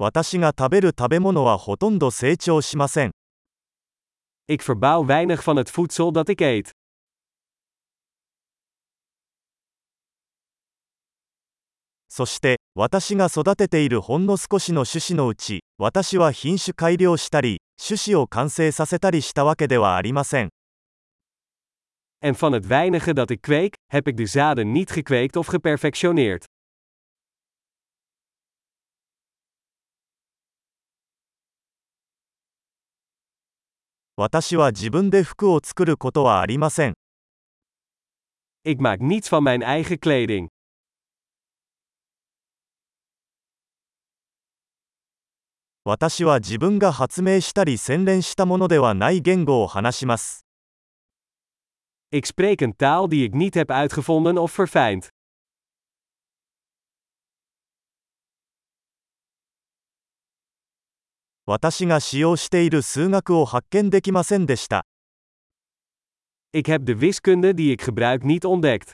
私が食べる食べ物はほとんど成長しません。Ik verbouw weinig van het voedsel dat ik eet. そして、私が育てているほんの少しの種子のうち、私は品種改良したり、種子を完成させたりしたわけではありません。En van het weinige dat ik kweek, heb ik de zaden niet gekweekt of geperfectioneerd. 私は自分で服を作ることはありません。Ik maak niets van mijn eigen kleding. 私は自分が発明したり洗練したものではない言語を話します。Ik spreek een taal die ik niet heb uitgevonden of verfijnd. 私が使用している数学を発見できませんでした。Ik heb de wiskunde die ik gebruik niet ontdekt.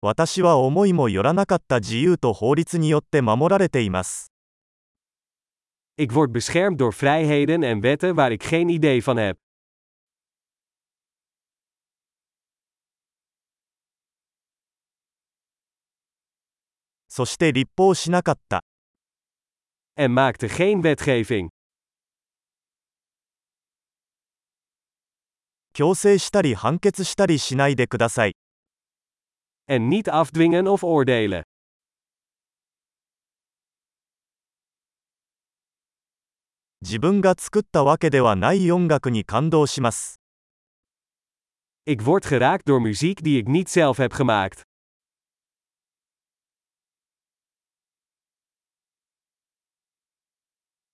私は思いもよらなかった自由と法律によって守られています。Ik word beschermd door vrijheden en wetten waar ik geen idee van heb. そして立法しなかった。En maakte geen wetgeving. 強制したり判決したりしないでください。En niet afdwingen of oordelen. 自分が作ったわけではない音楽に感動します。Ik word geraakt door muziek die ik niet zelf heb gemaakt.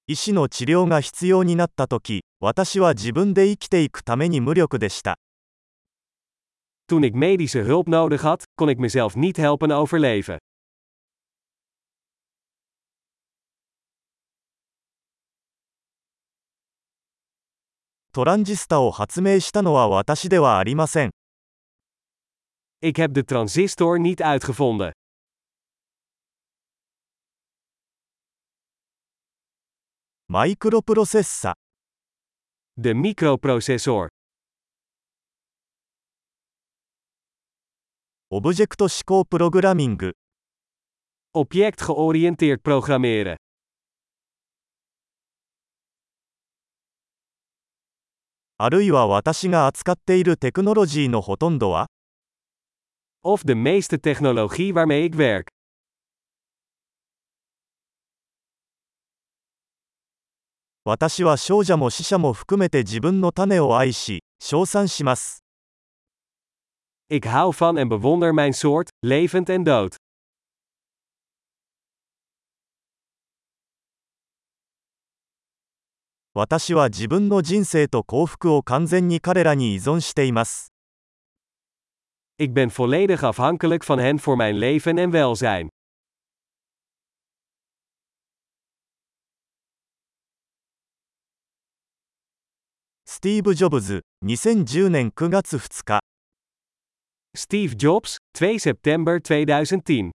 医師の治療が必要になったとき、私は自分で生きていくために無力でした。Toen ik medische hulp nodig had, kon ik mezelf niet helpen overleven. トランジスタを発明したのは私ではありません。Ik heb de transistor niet uitgevonden. マイクロプロセッサ、 De microprocessor. オブジェクト思考プログラミング、 Object-georiënteerd programmeren. あるいは私が扱っているテクノロジーのほとんどは Of de meeste technologie waarmee ik werk. 私は少女も死者も含めて自分の種を愛し、称賛します。Ik hou van en bewonder mijn soort, levend en dood. 私は自分の人生と幸福を完全に彼らに依存しています。Ik ben volledig afhankelijk van hen voor mijn leven en welzijn. スティーブ・ジョブズ、2010年9月2日。スティーブ・ジョブズ、2 September 2010